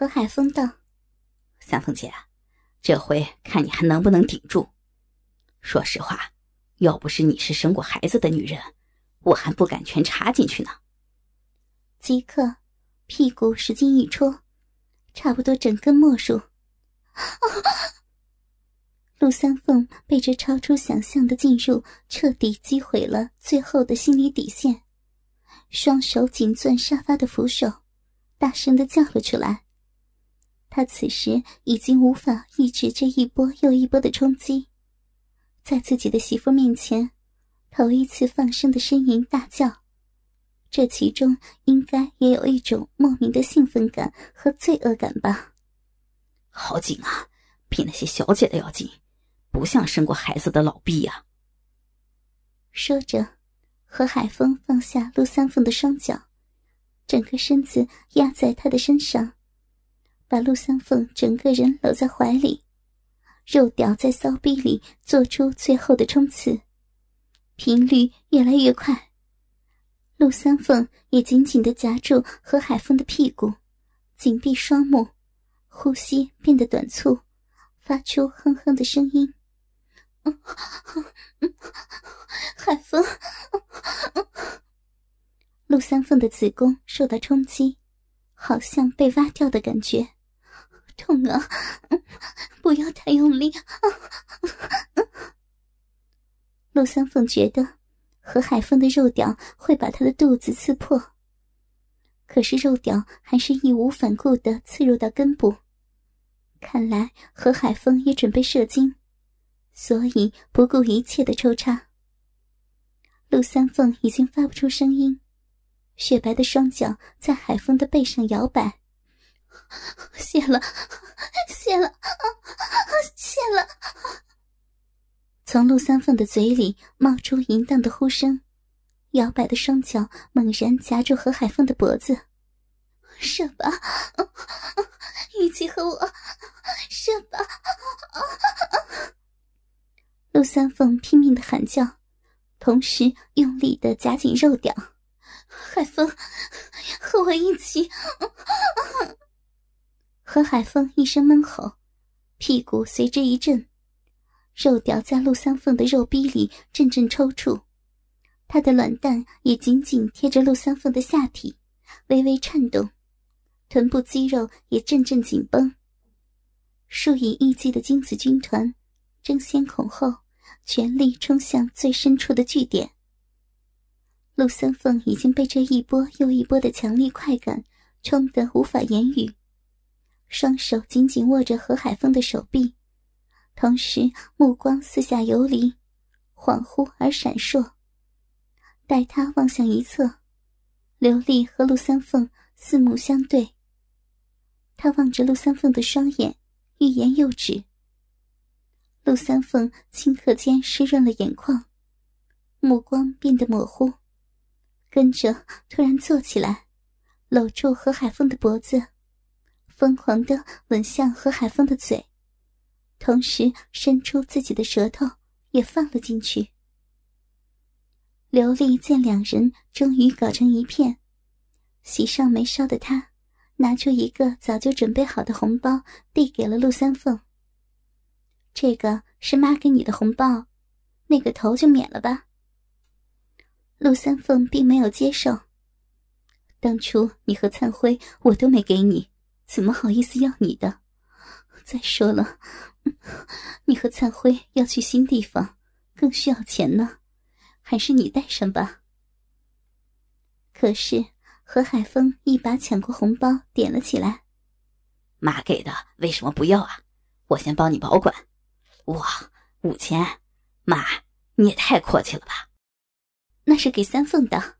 何海峰道：“三凤姐，这回看你还能不能顶住。说实话，要不是你是生过孩子的女人，我还不敢全插进去呢。”即刻，屁股使劲一戳，差不多整根没入。陆三凤被这超出想象的进入彻底击毁了最后的心理底线，双手紧攥沙发的扶手，大声的叫了出来。他此时已经无法抑制这一波又一波的冲击，在自己的媳妇面前，头一次放声的呻吟大叫，这其中应该也有一种莫名的兴奋感和罪恶感吧？好紧啊，比那些小姐的要紧。不像生过孩子的老毕呀。说着，何海峰放下陆三凤的双脚，整个身子压在她的身上，把陆三凤整个人搂在怀里，肉屌在骚逼里做出最后的冲刺，频率越来越快。陆三凤也紧紧的夹住何海峰的屁股，紧闭双目，呼吸变得短促，发出哼哼的声音。海风，陆三凤的子宫受到冲击，好像被挖掉的感觉，痛啊！不要太用力啊。陆三凤觉得何海峰的肉屌会把他的肚子刺破，可是肉屌还是义无反顾的刺入到根部，看来何海峰也准备射精。所以不顾一切的抽插。陆三凤已经发不出声音，雪白的双脚在海风的背上摇摆。谢了，谢了，谢了。从陆三凤的嘴里冒出淫荡的呼声，摇摆的双脚猛然夹住何海峰的脖子。射吧，一起和我射吧。陆三凤拼命的喊叫，同时用力的夹紧肉屌。海风，和我一起！何海峰一声闷吼，屁股随之一震，肉屌在陆三凤的肉逼里阵阵抽搐，他的卵蛋也紧紧贴着陆三凤的下体，微微颤动，臀部肌肉也阵阵紧绷，数以亿计的精子军团。争先恐后，全力冲向最深处的据点。陆三凤已经被这一波又一波的强力快感冲得无法言语，双手紧紧握着何海峰的手臂，同时目光四下游离，恍惚而闪烁。待他望向一侧，刘丽和陆三凤四目相对。他望着陆三凤的双眼，欲言又止。陆三凤顷刻间湿润了眼眶，目光变得模糊，跟着突然坐起来，搂住何海峰的脖子，疯狂的吻向何海峰的嘴，同时伸出自己的舌头也放了进去。刘丽见两人终于搞成一片，喜上眉梢的她，拿出一个早就准备好的红包，递给了陆三凤。这个是妈给你的红包，那个头就免了吧。陆三凤并没有接受。当初你和灿辉我都没给你，怎么好意思要你的？再说了，你和灿辉要去新地方，更需要钱呢，还是你带上吧。可是何海峰一把抢过红包，点了起来。妈给的，为什么不要啊？我先帮你保管。哇，五千，妈，你也太阔气了吧！那是给三凤的。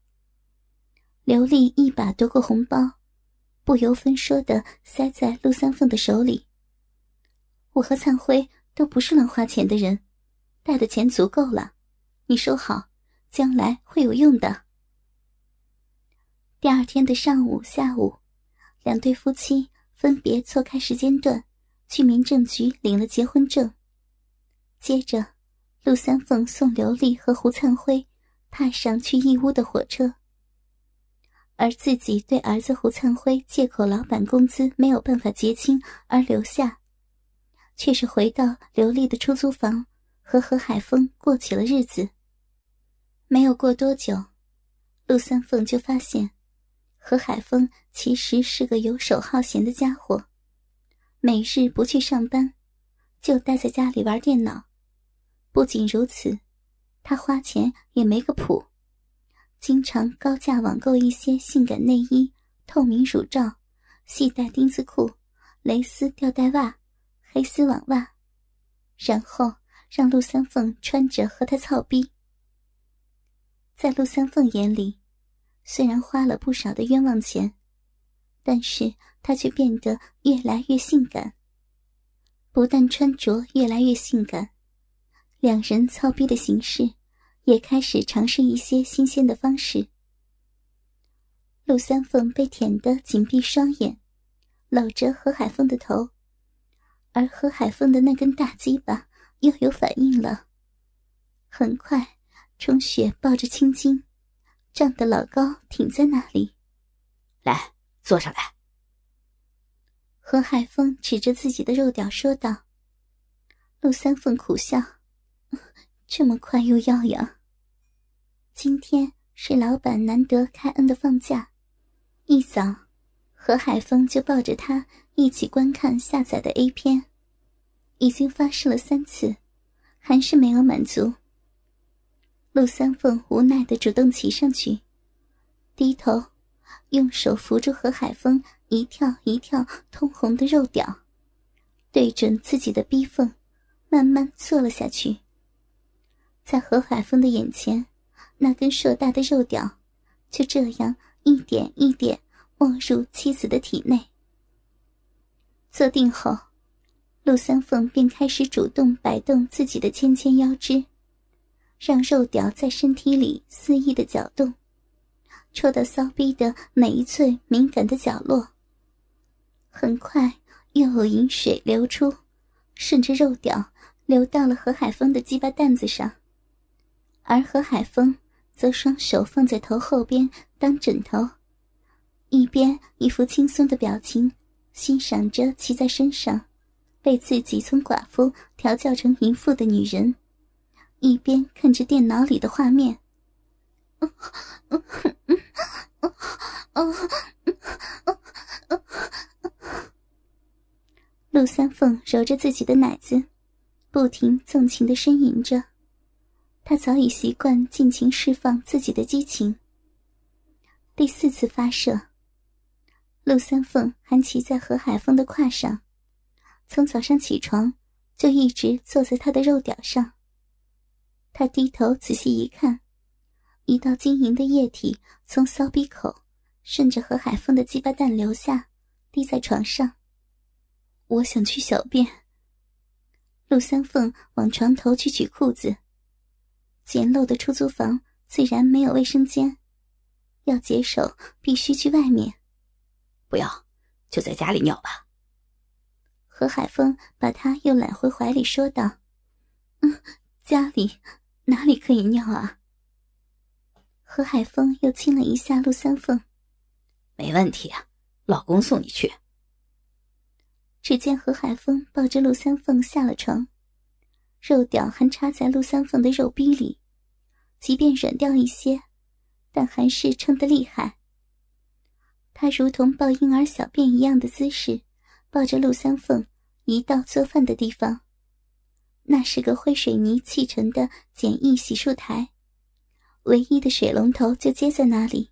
刘丽一把夺过红包，不由分说的塞在陆三凤的手里。我和灿辉都不是乱花钱的人，带的钱足够了，你收好，将来会有用的。第二天的上午、下午，两对夫妻分别错开时间段，去民政局领了结婚证。接着，陆三凤送刘丽和胡灿辉踏上去义乌的火车。而自己对儿子胡灿辉借口老板工资没有办法结清而留下，却是回到刘丽的出租房和何海峰过起了日子。没有过多久，陆三凤就发现何海峰其实是个游手好闲的家伙，每日不去上班，就待在家里玩电脑。不仅如此，他花钱也没个谱。经常高价网购一些性感内衣、透明乳罩、细带丁字裤、蕾丝吊带袜、黑丝网袜，然后让陆三凤穿着和他操逼。在陆三凤眼里，虽然花了不少的冤枉钱，但是他却变得越来越性感。不但穿着越来越性感，两人操逼的形式。也开始尝试一些新鲜的方式。陆三凤被舔得紧闭双眼，搂着何海峰的头，而何海峰的那根大鸡巴又有反应了。很快，充血抱着青筋，胀得老高挺在那里。来，坐上来。何海峰指着自己的肉屌说道。陆三凤苦笑。这么快又要养。今天是老板难得开恩的放假，一早，何海峰就抱着他一起观看下载的 A 片，已经发射了三次，还是没有满足。陆三凤无奈的主动骑上去，低头，用手扶住何海峰一跳一跳通红的肉屌，对准自己的逼缝，慢慢坐了下去。在何海峰的眼前，那根硕大的肉屌就这样一点一点没入妻子的体内。坐定后，陆三凤便开始主动摆动自己的纤纤腰肢，让肉屌在身体里肆意的搅动，戳到骚逼的每一寸敏感的角落。很快，又有饮水流出，顺着肉屌流到了何海峰的鸡巴蛋子上。而何海峰则双手放在头后边当枕头，一边一副轻松的表情，欣赏着骑在身上被自己从寡妇调教成淫妇的女人，一边看着电脑里的画面。陆三凤揉着自己的奶子，不停纵情的呻吟着。他早已习惯尽情释放自己的激情。第四次发射，陆三凤还骑在何海峰的胯上，从早上起床就一直坐在他的肉屌上。他低头仔细一看，一道晶莹的液体从骚逼口顺着何海峰的鸡巴蛋流下，滴在床上。我想去小便。陆三凤往床头去取裤子。简陋的出租房自然没有卫生间，要解手必须去外面。不要，就在家里尿吧。何海峰把他又揽回怀里，说道：“嗯，家里哪里可以尿啊？”何海峰又亲了一下陆三凤，“没问题啊，老公送你去。”只见何海峰抱着陆三凤下了床，肉屌还插在陆三凤的肉逼里。即便软掉一些，但还是撑得厉害。他如同抱婴儿小便一样的姿势，抱着陆三凤移到做饭的地方。那是个灰水泥砌成的简易洗漱台，唯一的水龙头就接在那里。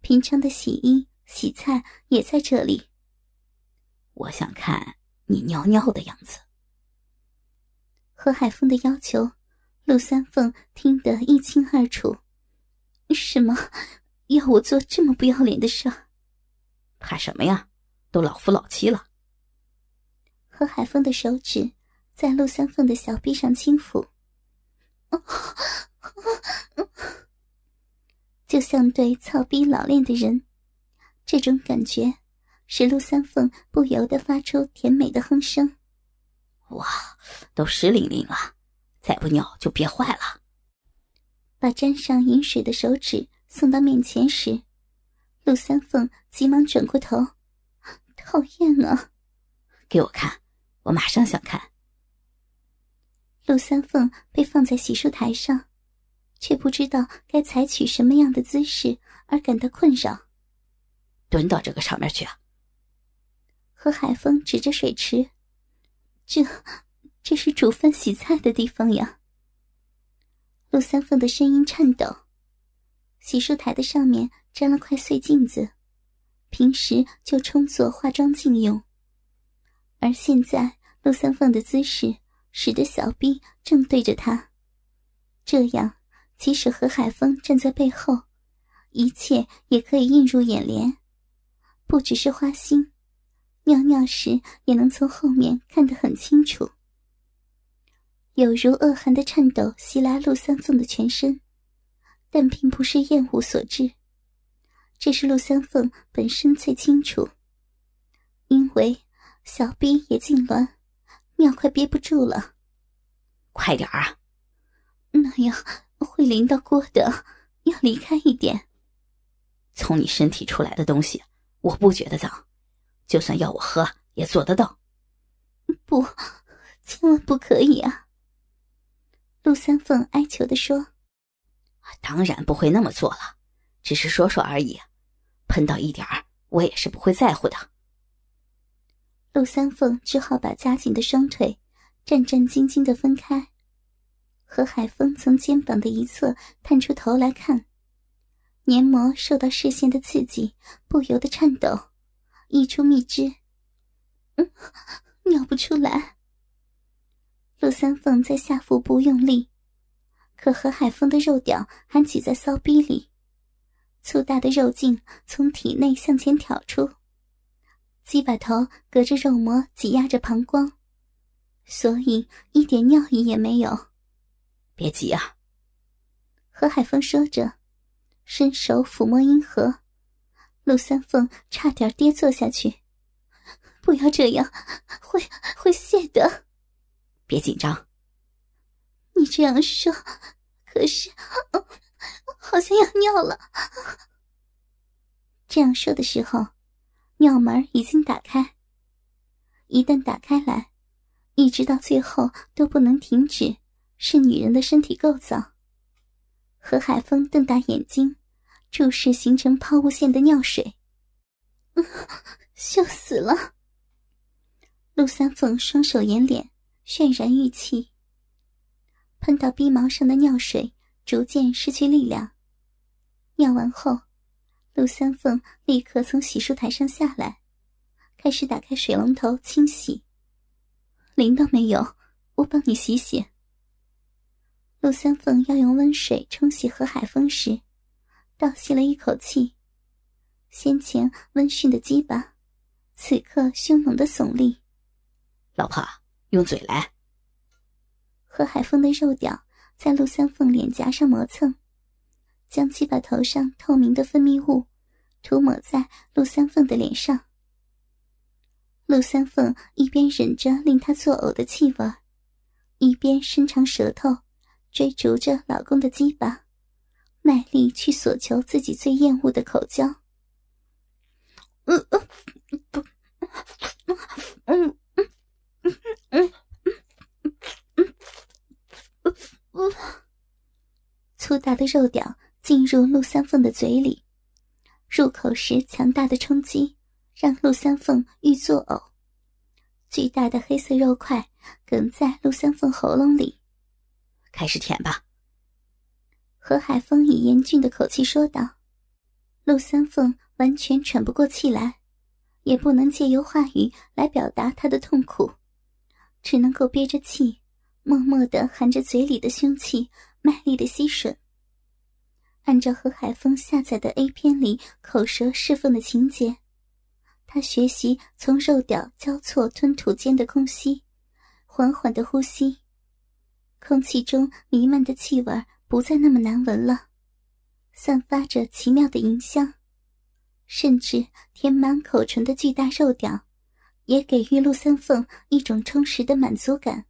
平常的洗衣、洗菜也在这里。我想看你尿尿的样子。何海峰的要求。陆三凤听得一清二楚，什么要我做这么不要脸的事？怕什么呀？都老夫老妻了。何海峰的手指在陆三凤的小臂上轻抚，就像对操逼老练的人。这种感觉使陆三凤不由得发出甜美的哼声。哇，都湿淋淋了。再不尿就憋坏了。把沾上饮水的手指送到面前时，陆三凤急忙转过头，讨厌啊！给我看，我马上想看。陆三凤被放在洗漱台上，却不知道该采取什么样的姿势，而感到困扰。蹲到这个上面去啊！何海峰指着水池，这，这是煮饭洗菜的地方呀。陆三凤的声音颤抖。洗漱台的上面粘了块碎镜子，平时就充作化妆镜用。而现在陆三凤的姿势使得小臂正对着他，这样即使何海峰站在背后，一切也可以映入眼帘。不只是花心，尿尿时也能从后面看得很清楚。有如恶寒的颤抖袭来陆三凤的全身。但并不是厌恶所致，这是陆三凤本身最清楚。因为小臂也痉挛，尿快憋不住了。快点啊！那样会淋到锅的，要离开一点。从你身体出来的东西，我不觉得脏，就算要我喝也做得到。不，千万不可以啊！陆三凤哀求的说。当然不会那么做了，只是说说而已。喷到一点儿，我也是不会在乎的。陆三凤只好把夹紧的双腿战战兢兢的分开。何海峰从肩膀的一侧探出头来看，黏膜受到视线的刺激，不由得颤抖，溢出蜜汁。嗯，尿不出来。陆三凤在下腹部用力。可何海峰的肉屌还挤在骚逼里，粗大的肉茎从体内向前挑出，鸡把头隔着肉膜挤压着膀胱，所以一点尿意也没有。别急啊！何海峰说着，伸手抚摸阴核，陆三凤差点跌坐下去。不要这样，会会谢的。别紧张。你这样说，可是，好像要尿了。这样说的时候，尿门已经打开。一旦打开来，一直到最后都不能停止，是女人的身体构造。何海峰瞪大眼睛，注视形成抛物线的尿水。笑死了！陆三凤双手掩脸，渲然欲泣。喷到鼻毛上的尿水逐渐失去力量。尿完后，陆三凤立刻从洗漱台上下来，开始打开水龙头清洗。淋到没有？我帮你洗洗。陆三凤要用温水冲洗何海峰时，倒吸了一口气。先前温驯的鸡巴，此刻凶猛的耸立。老婆，用嘴来。何海峰的肉屌在陆三凤脸颊上磨蹭，将鸡巴头上透明的分泌物涂抹在陆三凤的脸上。陆三凤一边忍着令他作呕的气味，一边伸长舌头追逐着老公的鸡巴，卖力去索求自己最厌恶的口交。嗯嗯，不，嗯。粗大的肉屌进入陆三凤的嘴里，入口时强大的冲击让陆三凤欲作呕。巨大的黑色肉块梗在陆三凤喉咙里，开始舔吧。何海峰以严峻的口气说道。陆三凤完全喘不过气来，也不能借由话语来表达她的痛苦，只能够憋着气，默默的含着嘴里的凶器，卖力的吸吮。按照何海峰下载的 A 片里口舌侍奉的情节，他学习从肉屌交错吞吐间的空隙，缓缓的呼吸，空气中弥漫的气味不再那么难闻了，散发着奇妙的淫香，甚至填满口唇的巨大肉屌，也给予陆三凤一种充实的满足感。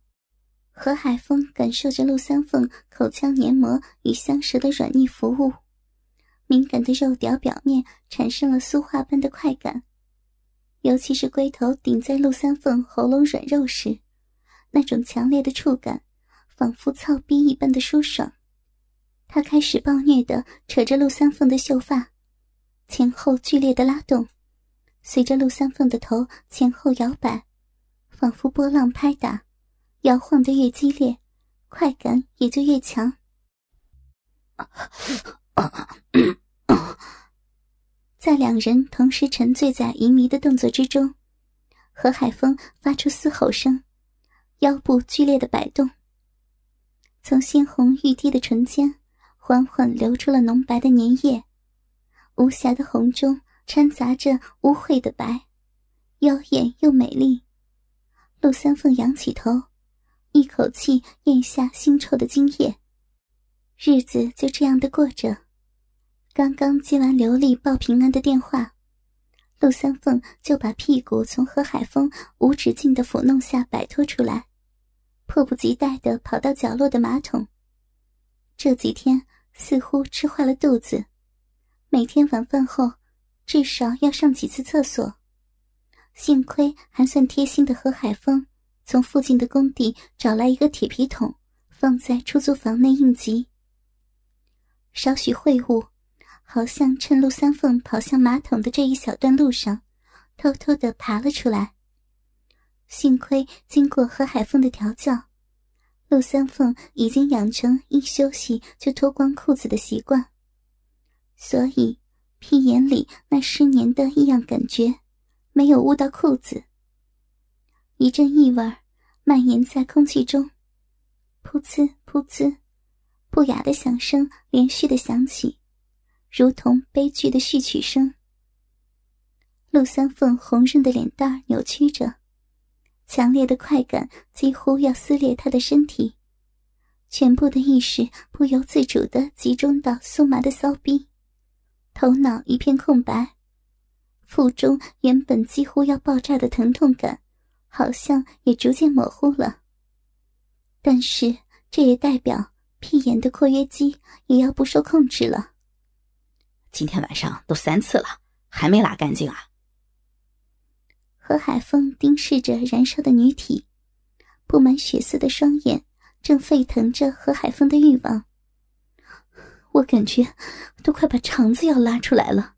何海峰感受着陆三凤口腔黏膜与香舌的软腻服务，敏感的肉屌表面产生了酥化般的快感，尤其是龟头顶在陆三凤喉咙软肉时，那种强烈的触感，仿佛操逼一般的舒爽。他开始暴虐的扯着陆三凤的秀发，前后剧烈的拉动，随着陆三凤的头前后摇摆，仿佛波浪拍打，摇晃的越激烈，快感也就越强。在两人同时沉醉在淫迷的动作之中，何海峰发出嘶吼声，腰部剧烈的摆动，从鲜红欲滴的唇间缓缓流出了浓白的粘液，无瑕的红中掺杂着污秽的白，妖艳又美丽。陆三凤仰起头，一口气咽下腥臭的精液。日子就这样的过着。刚刚接完刘丽报平安的电话，陆三凤就把屁股从何海峰无止境的抚弄下摆脱出来，迫不及待的跑到角落的马桶。这几天似乎吃坏了肚子，每天晚饭后至少要上几次厕所。幸亏还算贴心的何海峰从附近的工地找来一个铁皮桶，放在出租房内应急。少许秽物，好像趁陆三凤跑向马桶的这一小段路上，偷偷的爬了出来。幸亏经过何海峰的调教，陆三凤已经养成一休息就脱光裤子的习惯，所以屁眼里那湿黏的异样感觉没有污到裤子。一阵异味蔓延在空气中，噗呲噗呲。不雅的响声连续的响起，如同悲剧的序曲声。陆三凤红润的脸蛋扭曲着，强烈的快感几乎要撕裂他的身体，全部的意识不由自主的集中到酥麻的骚逼，头脑一片空白，腹中原本几乎要爆炸的疼痛感，好像也逐渐模糊了。但是这也代表。屁眼的括约肌也要不受控制了。今天晚上都三次了，还没拉干净啊！何海峰盯视着燃烧的女体，布满血丝的双眼正沸腾着何海峰的欲望。我感觉都快把肠子要拉出来了。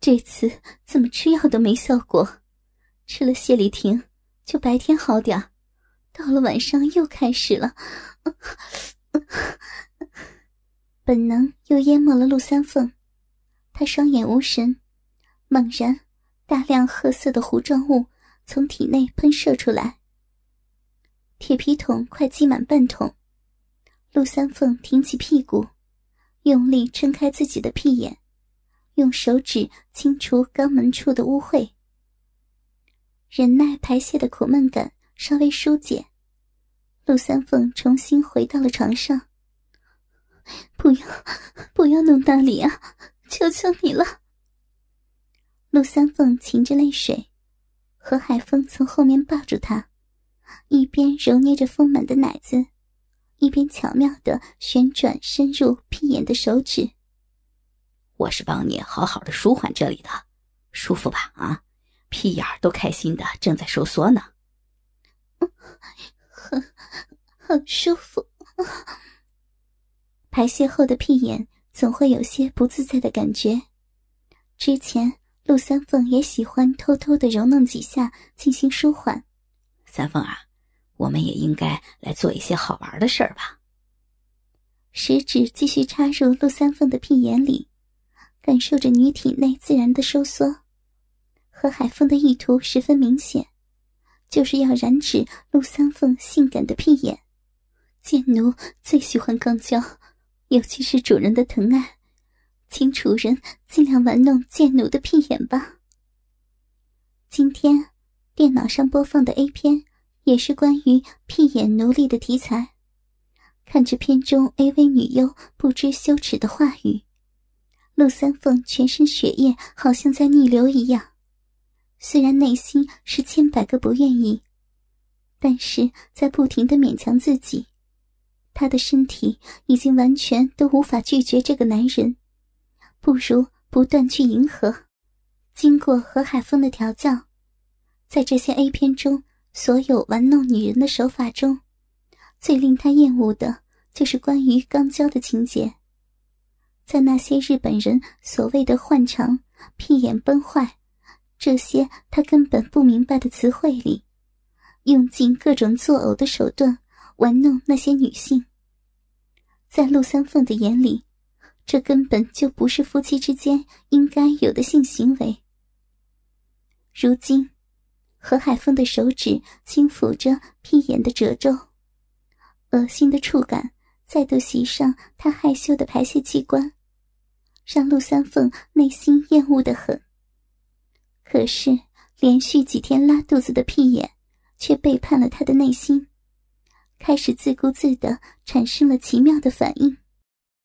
这次怎么吃药都没效果，吃了泻立停就白天好点到了晚上又开始了。本能又淹没了陆三凤，他双眼无神，猛然，大量褐色的糊状物从体内喷射出来。铁皮桶快积满半桶，陆三凤挺起屁股，用力撑开自己的屁眼，用手指清除肛门处的污秽。忍耐排泄的苦闷感稍微疏解，陆三凤重新回到了床上。不要，不要弄那里啊！求求你了。陆三凤噙着泪水，何海峰从后面抱住她，一边揉捏着丰满的奶子，一边巧妙的旋转深入屁眼的手指。我是帮你好好的舒缓这里的，舒服吧？啊，屁眼儿都开心的正在收缩呢。很，很舒服。排泄后的屁眼总会有些不自在的感觉。之前陆三凤也喜欢偷偷的揉弄几下进行舒缓。三凤啊，我们也应该来做一些好玩的事儿吧。食指继续插入陆三凤的屁眼里，感受着女体内自然的收缩。何海峰的意图十分明显，就是要染指陆三凤性感的屁眼。贱奴最喜欢肛交。尤其是主人的疼爱，请主人尽量玩弄贱奴的屁眼吧。今天电脑上播放的 A 片也是关于屁眼奴隶的题材。看着片中 AV 女优不知羞耻的话语，陆三凤全身血液好像在逆流一样。虽然内心是千百个不愿意，但是在不停的勉强自己。他的身体已经完全都无法拒绝这个男人，不如不断去迎合。经过何海峰的调教，在这些 A 片中所有玩弄女人的手法中，最令他厌恶的就是关于肛交的情节。在那些日本人所谓的“换肠”“屁眼崩坏”这些他根本不明白的词汇里，用尽各种作呕的手段玩弄那些女性。在陆三凤的眼里，这根本就不是夫妻之间应该有的性行为。如今，何海峰的手指轻抚着屁眼的褶皱，恶心的触感再度袭上他害羞的排泄器官，让陆三凤内心厌恶的很。可是，连续几天拉肚子的屁眼，却背叛了他的内心。开始自顾自的产生了奇妙的反应。